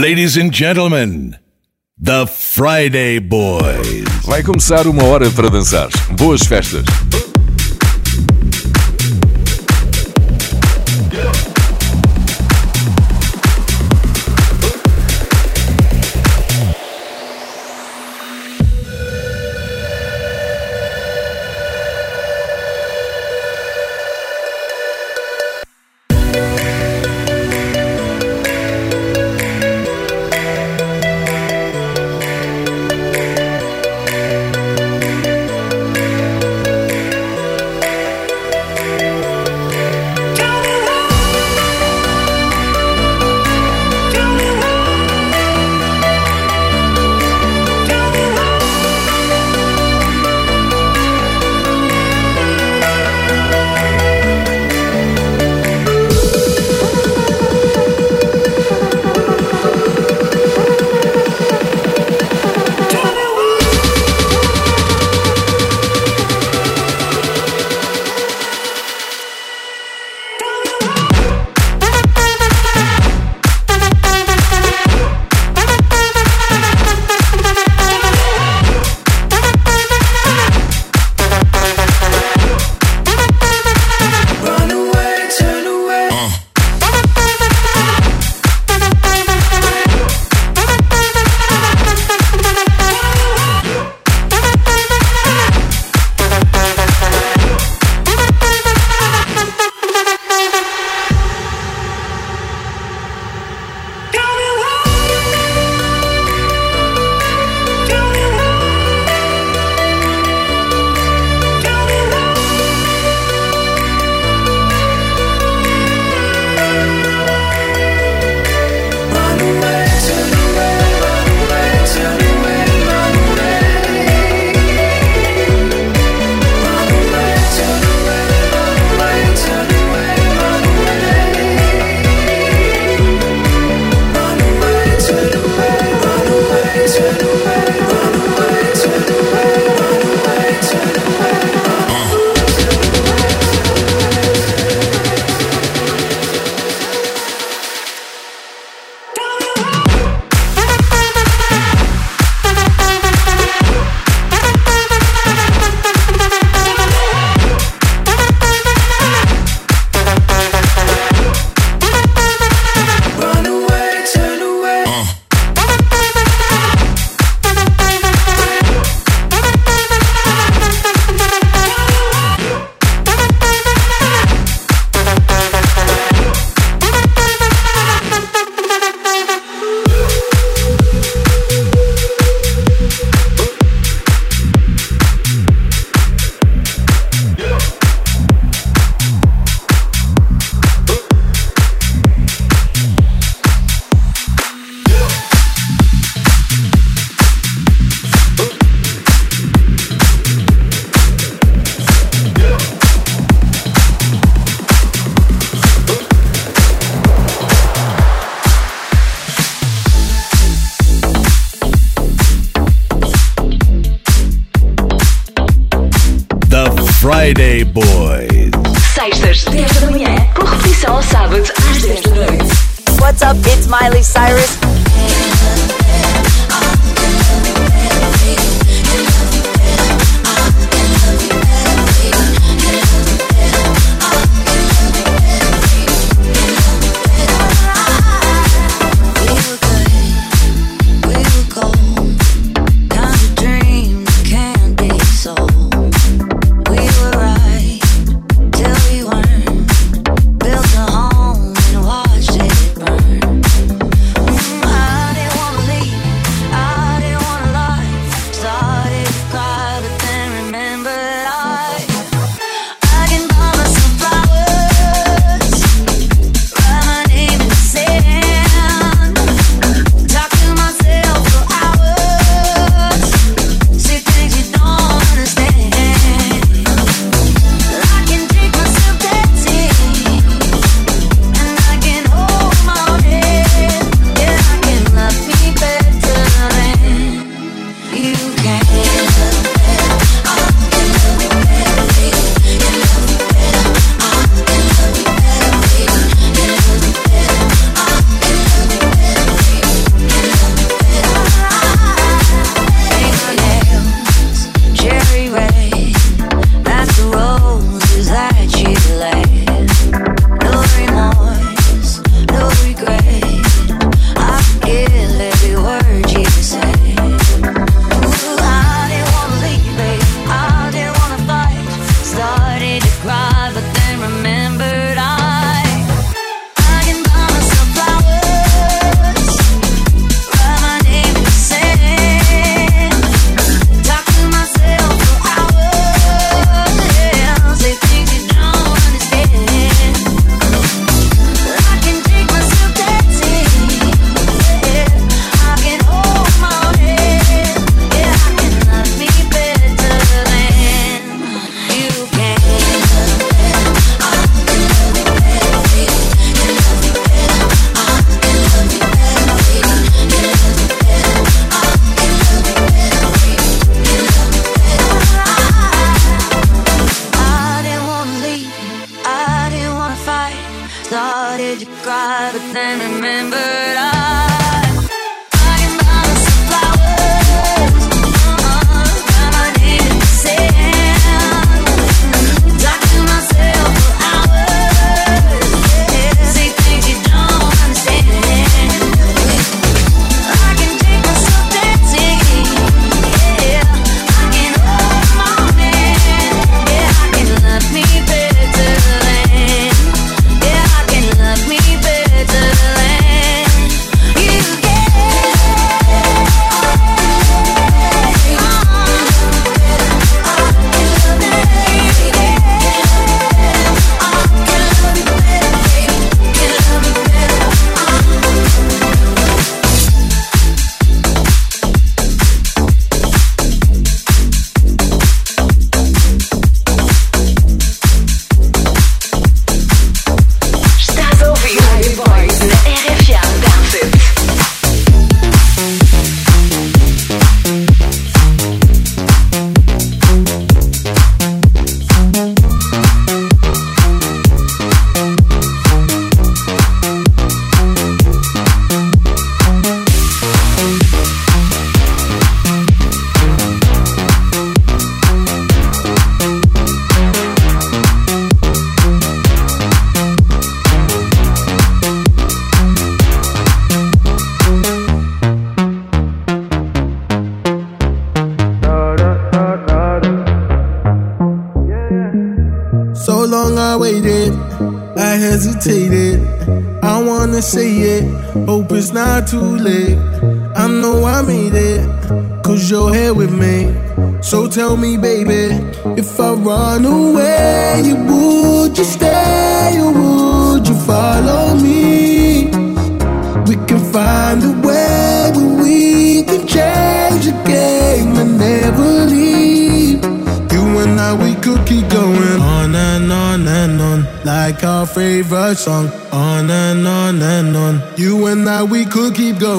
Ladies and gentlemen, the Friday Boys. Vai começar uma hora para dançar. Boas festas. Friday Boys. Sextas, 10 da manhã, com repetição ao sábado às 10 da noite. What's up? It's Miley Cyrus. Run away, You would you stay or would you follow me? We can find a way where we can change the game and never leave. You and I, we could keep going on and on and on, like our favorite song. On and on and on. You and I, we could keep going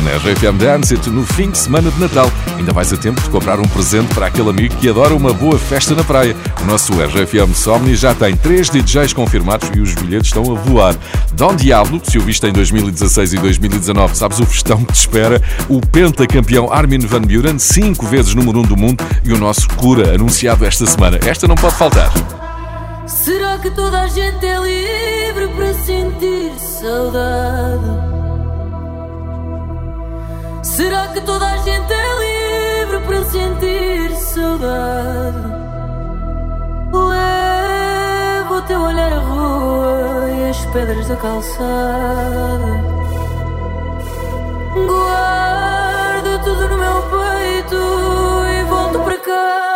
Na RFM Dance no fim de semana de Natal. Ainda vais a tempo de comprar um presente para aquele amigo que adora uma boa festa na praia. O nosso RFM Somni já tem três DJs confirmados e os bilhetes estão a voar. Dom Diablo, se o viste em 2016 e 2019, sabes o festão que te espera. O pentacampeão Armin Van Buren, cinco vezes número um do mundo, e o nosso cura, anunciado esta semana. Esta não pode faltar. Será que toda a gente é livre para sentir saudade? Será que toda a gente é livre para sentir saudade? Levo o teu olhar à rua e as pedras da calçada. Guardo tudo no meu peito e volto para casa.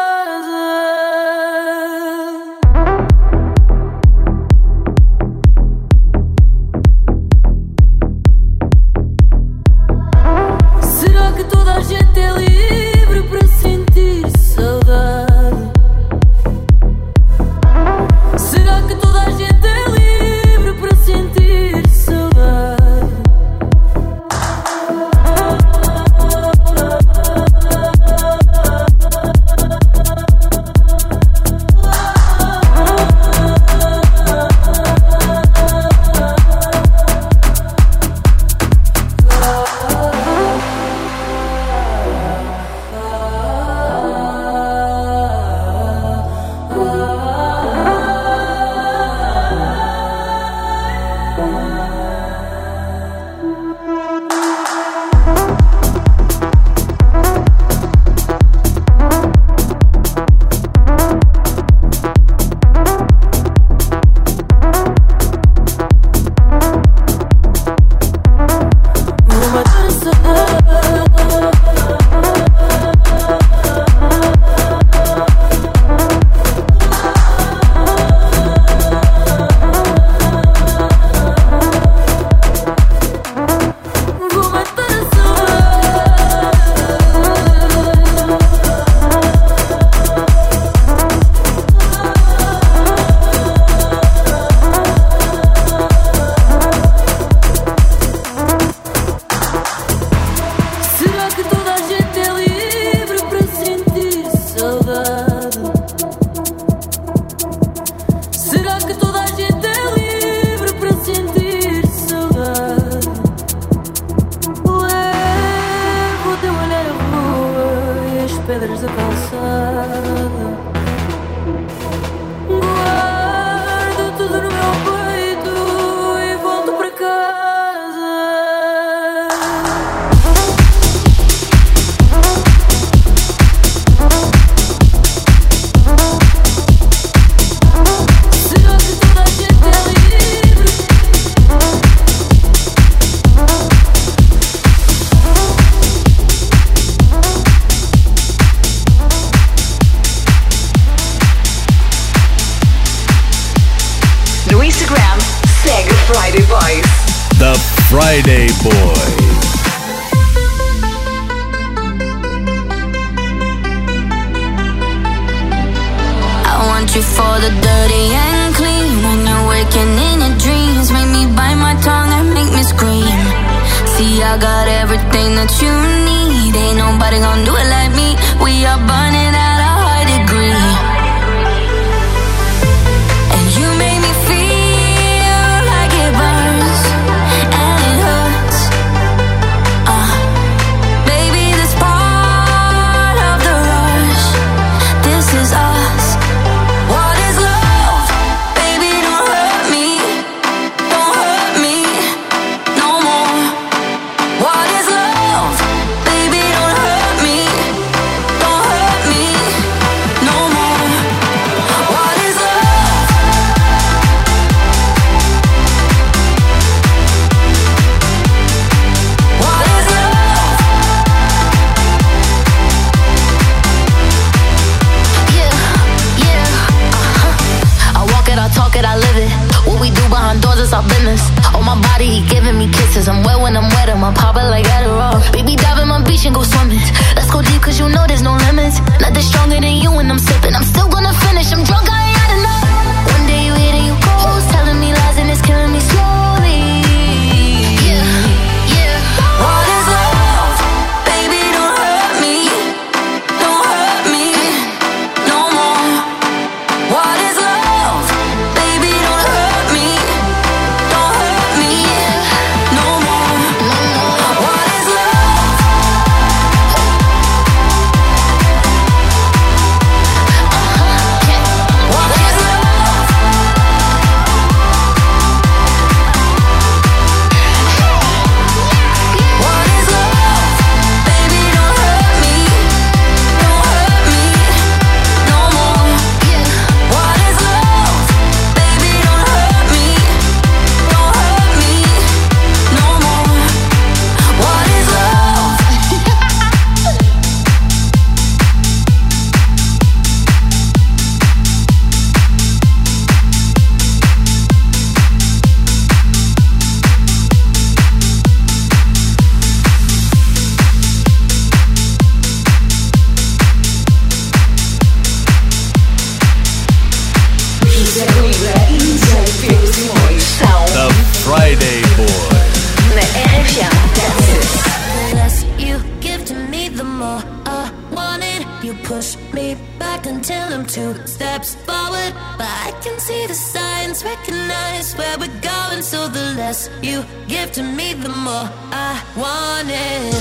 me, the more I wanted.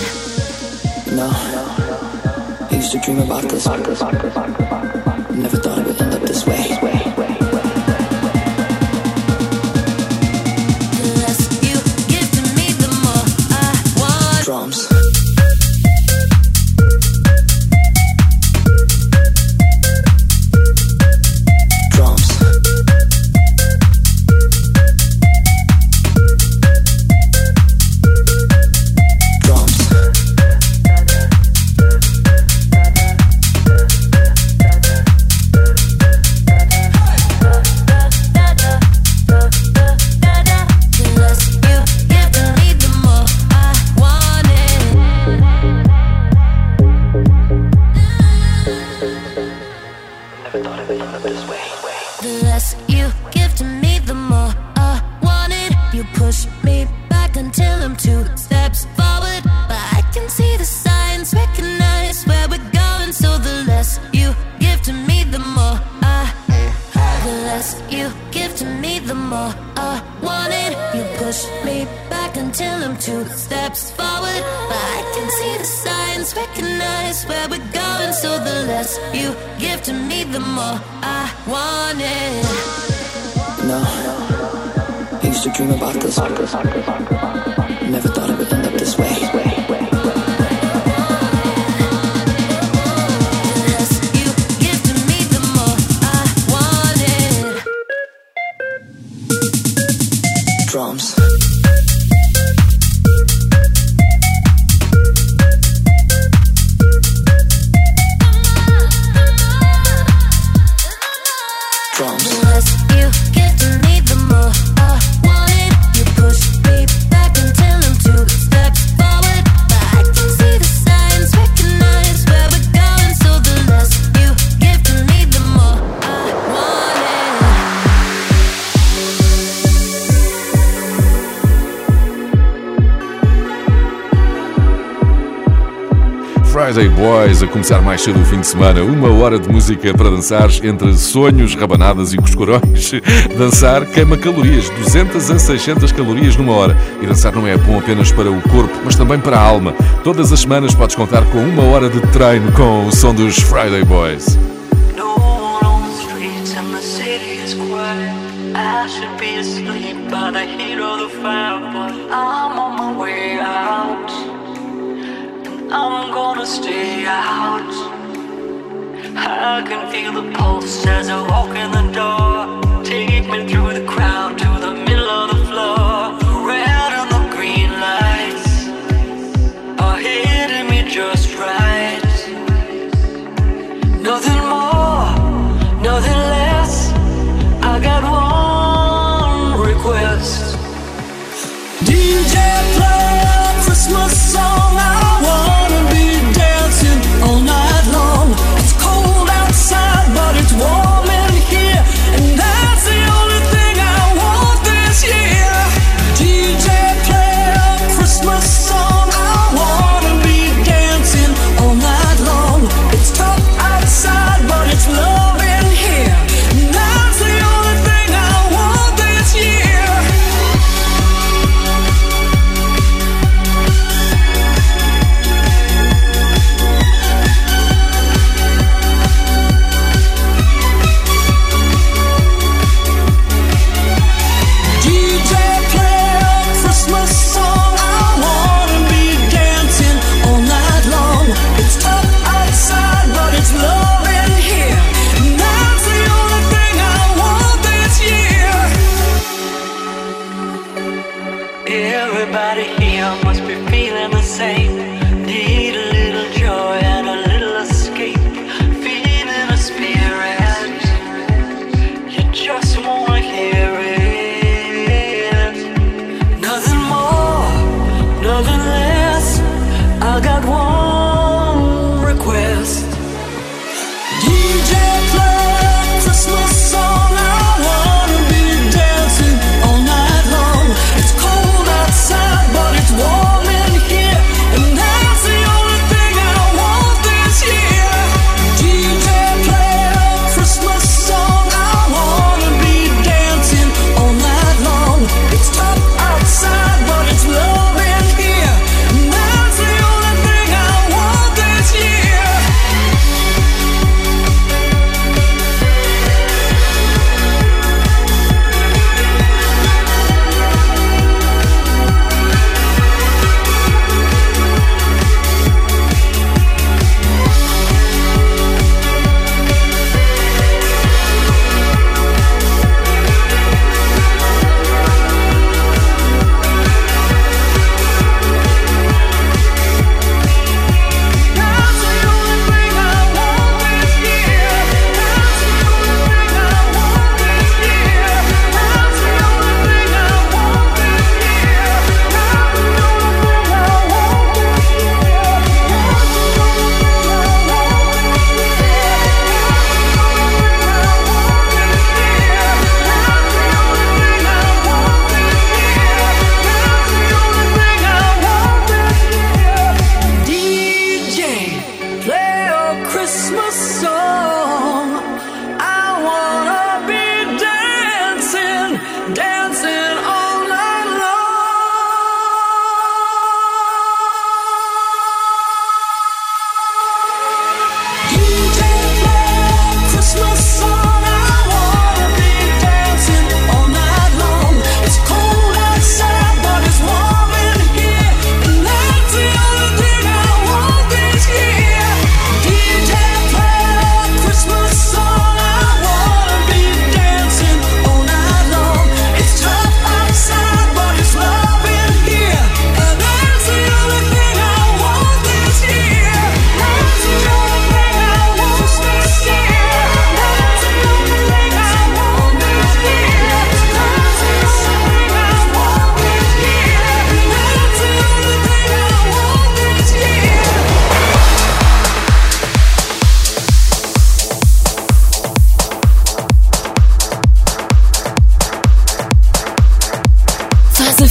No, I used to dream about this. Never thought it would end up this way. drums. Friday Boys a começar mais cedo o fim de semana. Uma hora de música para dançar entre sonhos, rabanadas e coscorões. Dançar queima calorias, 200 a 600 calorias numa hora. E dançar não é bom apenas para o corpo, mas também para a alma. Todas as semanas podes contar com uma hora de treino com o som dos Friday Boys. The I'm gonna stay out. I can feel the pulse as I walk in the door.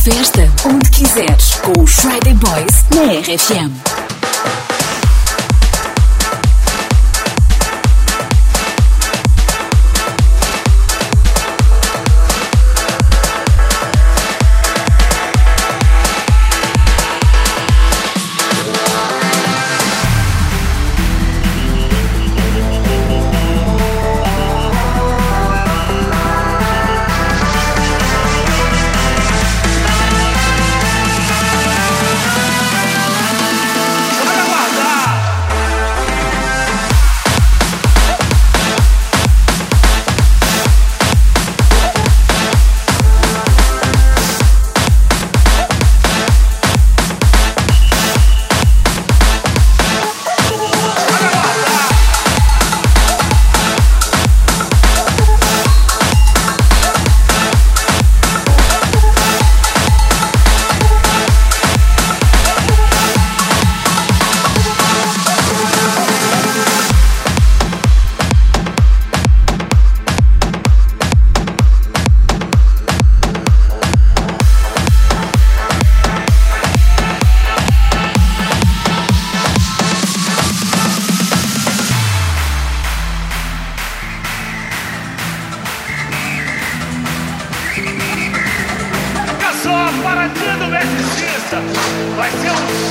Festa, onde quiseres, com os Friday Boys na RFM. Let's go!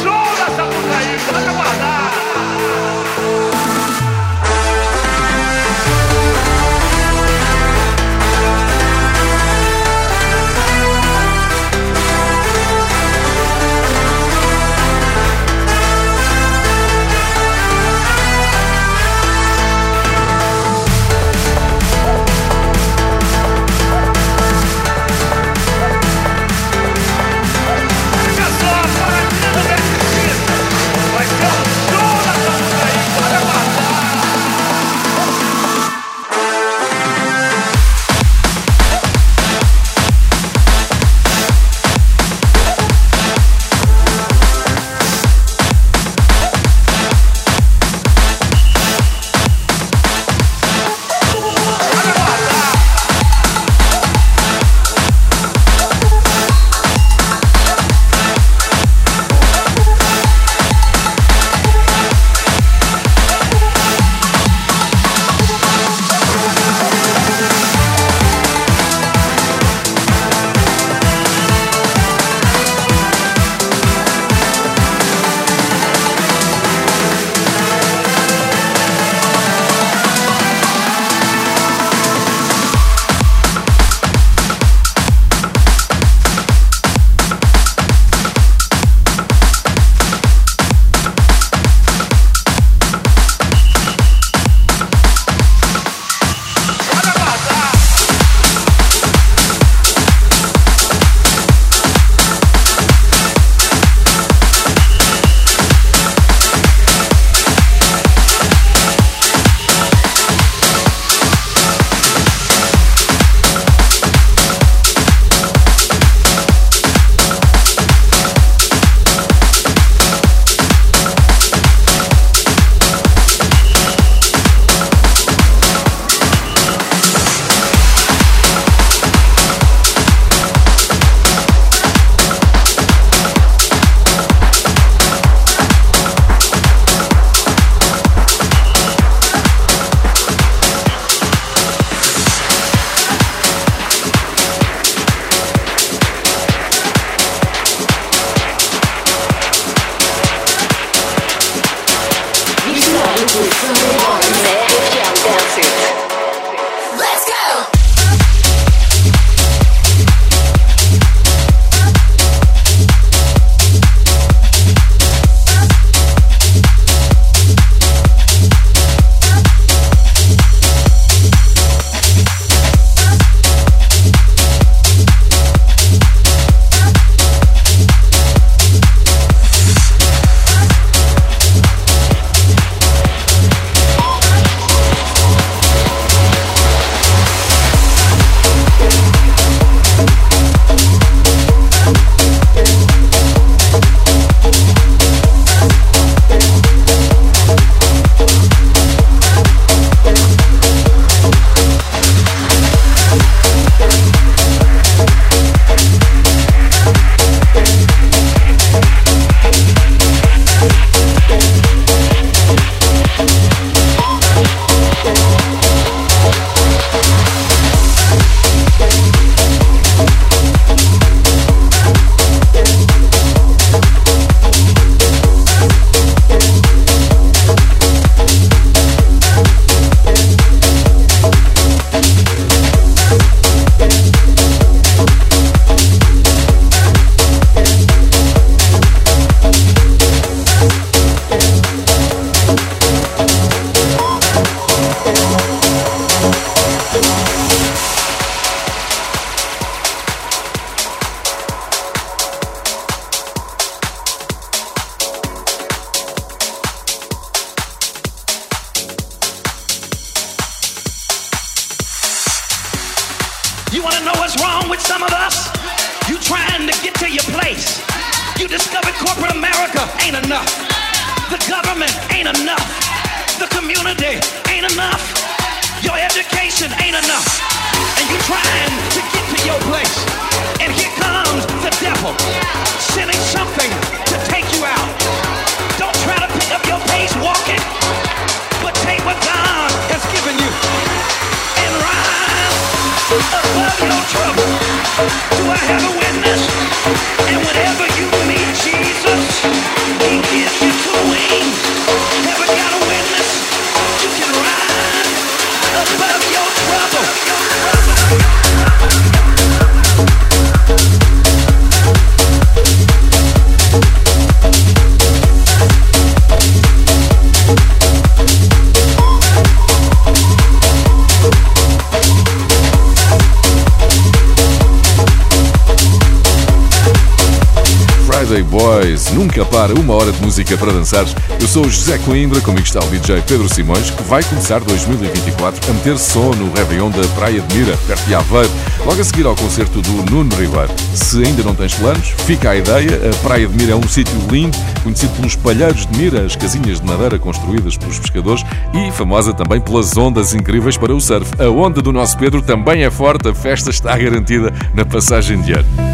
Para, uma hora de música para dançar. Eu sou o José Coimbra, comigo está o DJ Pedro Simões, que vai começar 2024 a meter som no Réveillon da Praia de Mira, perto de Aveiro, logo a seguir ao concerto do Nuno Ribeiro. Se ainda não tens planos, fica a ideia, a Praia de Mira é um sítio lindo, conhecido pelos palheiros de Mira, as casinhas de madeira construídas pelos pescadores e famosa também pelas ondas incríveis para o surf. A onda do nosso Pedro também é forte, a festa está garantida na passagem de ano.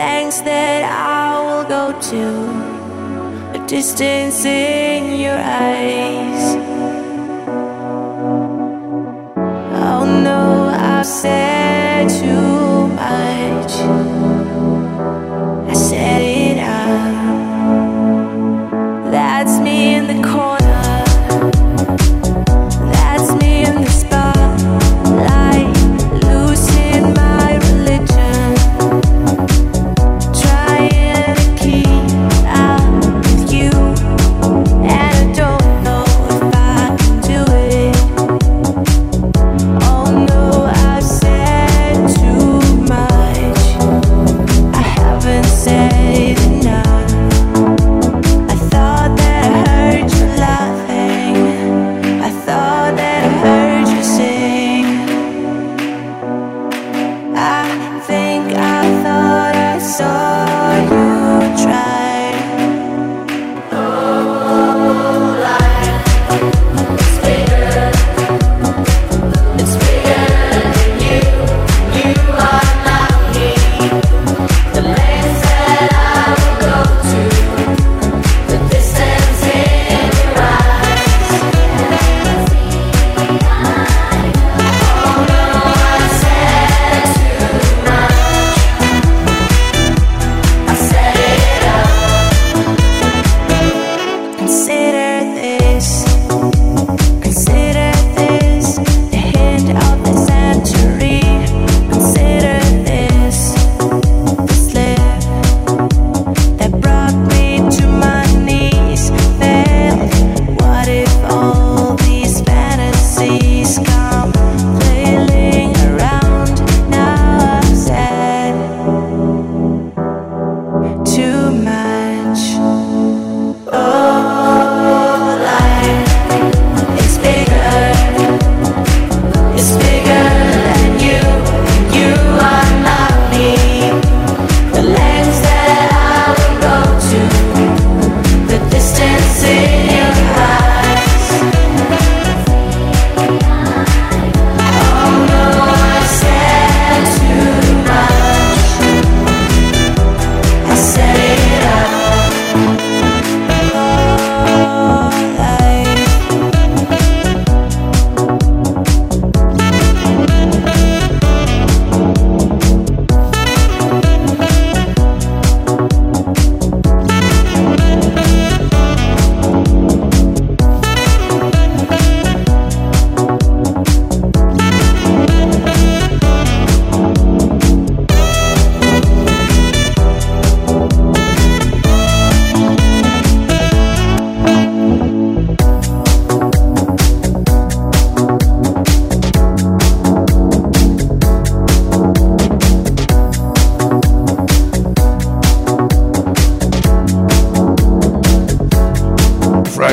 lengths that I will go to, a distance in your eyes. Oh no, I've said.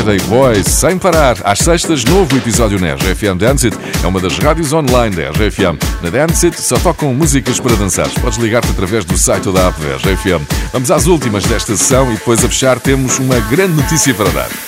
Friday Boys, sem parar. Às sextas, novo episódio na RFM Dance It. É uma das rádios online da RFM. Na Dance It só tocam músicas para dançar. Podes ligar-te através do site ou da app da RFM. Vamos às últimas desta sessão e depois a fechar temos uma grande notícia para dar.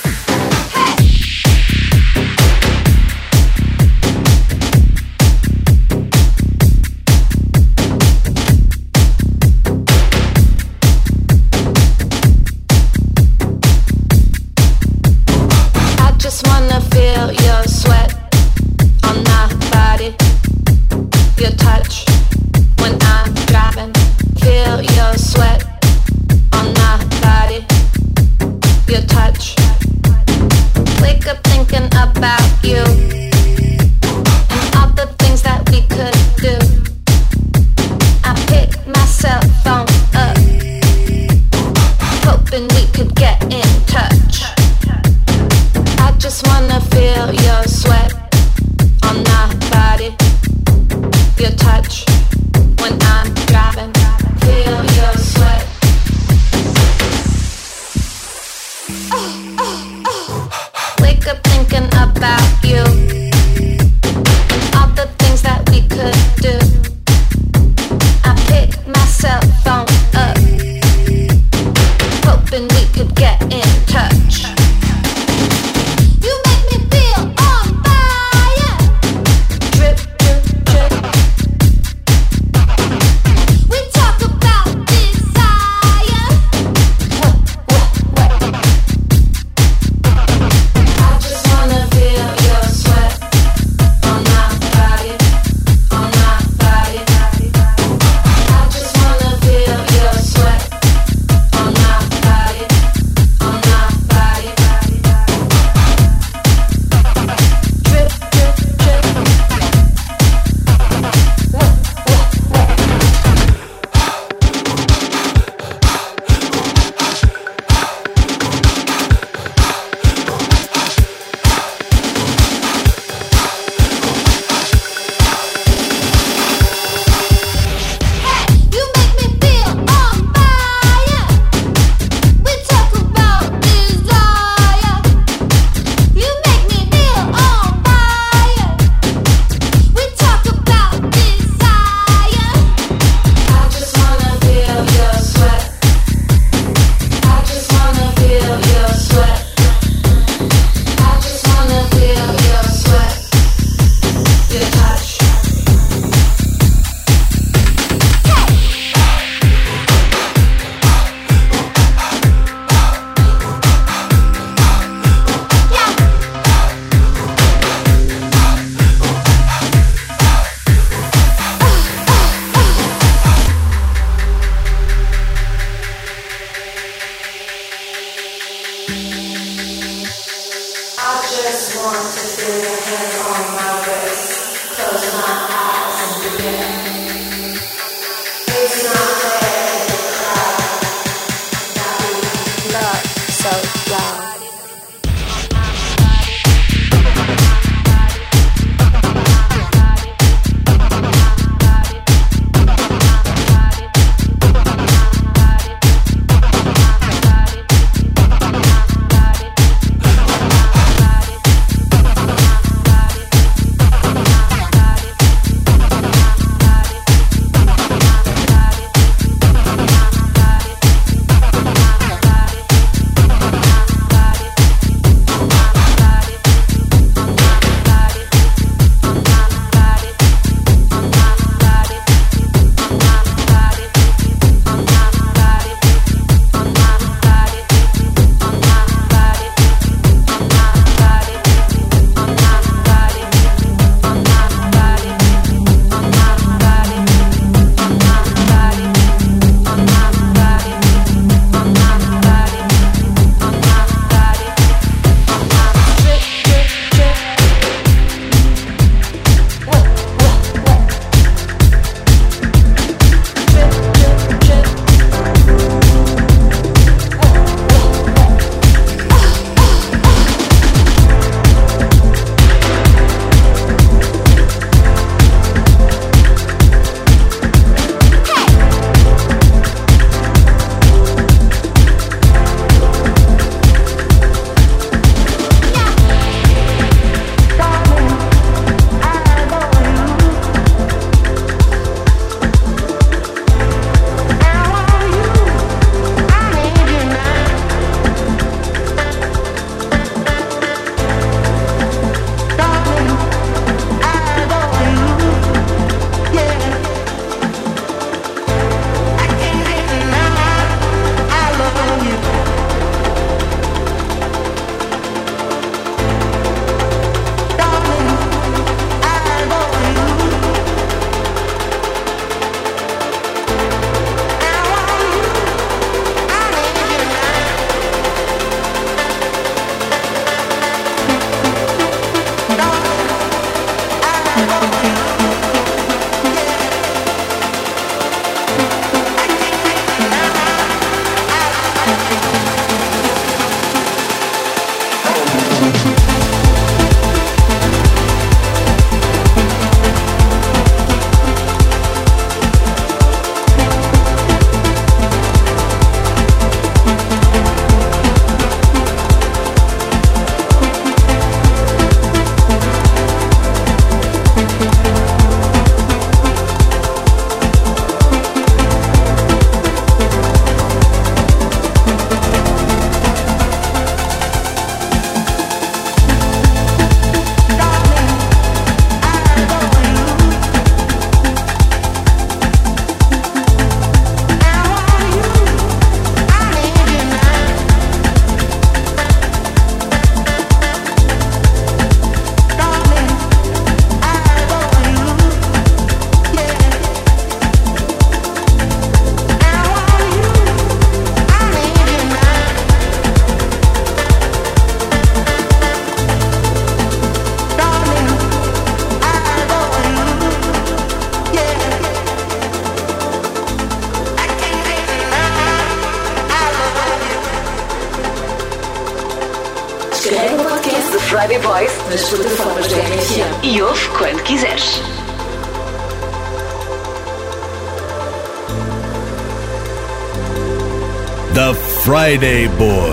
just want to feel hand on my wrist, close my eyes. Friday Boy.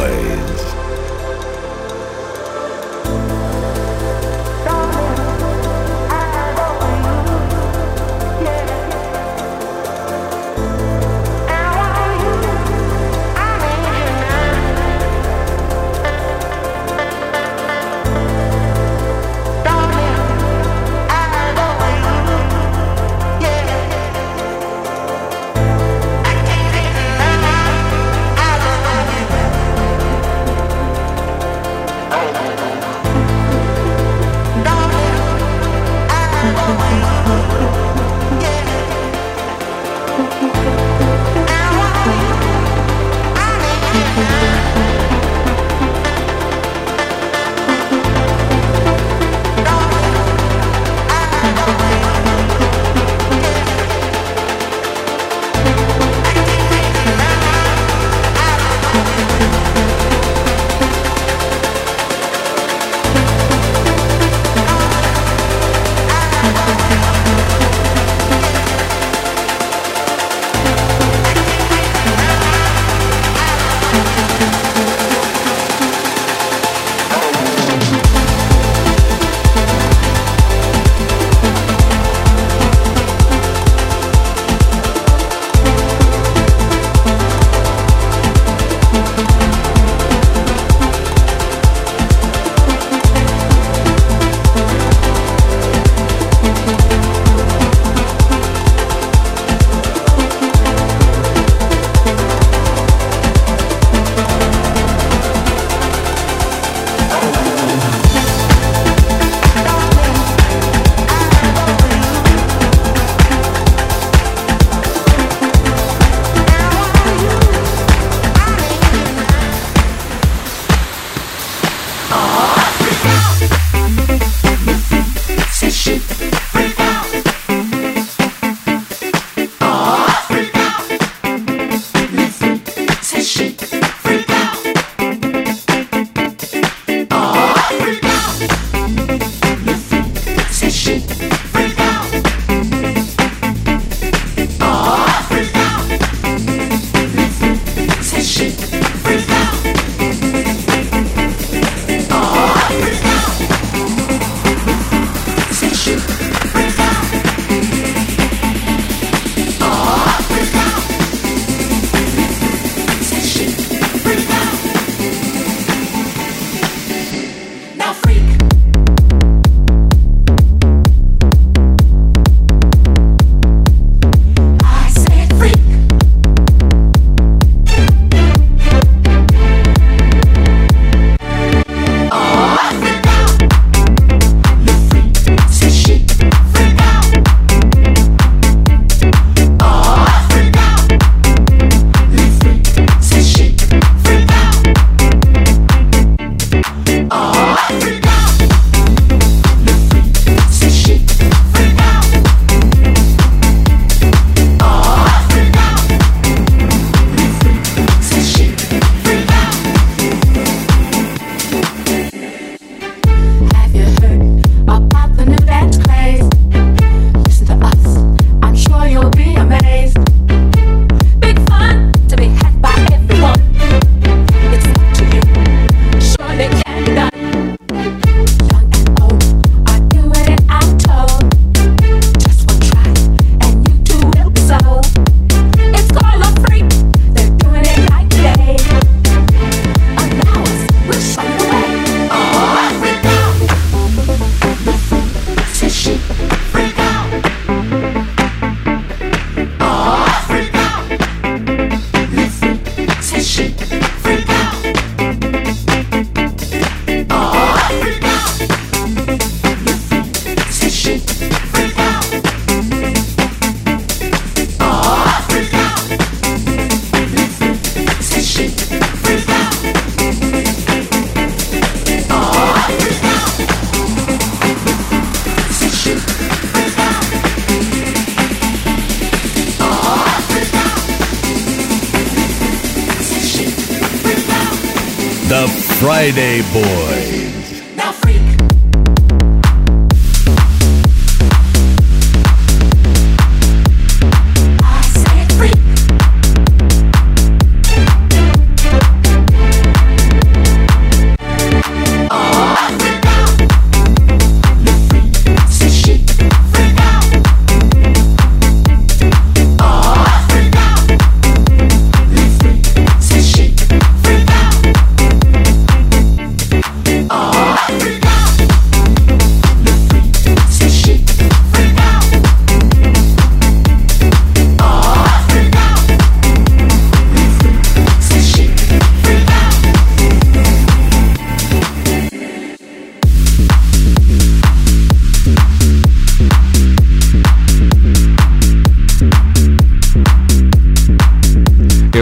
Friday Boy.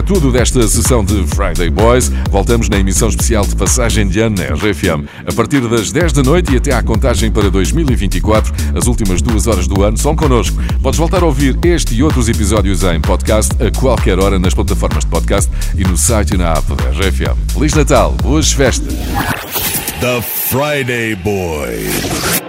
Tudo desta sessão de Friday Boys. Voltamos na emissão especial de passagem de ano na RFM. A partir das 10 da noite e até à contagem para 2024, as últimas duas horas do ano são connosco. Podes voltar a ouvir este e outros episódios em podcast a qualquer hora nas plataformas de podcast e no site e na app da RFM. Feliz Natal, boas festas! The Friday Boys.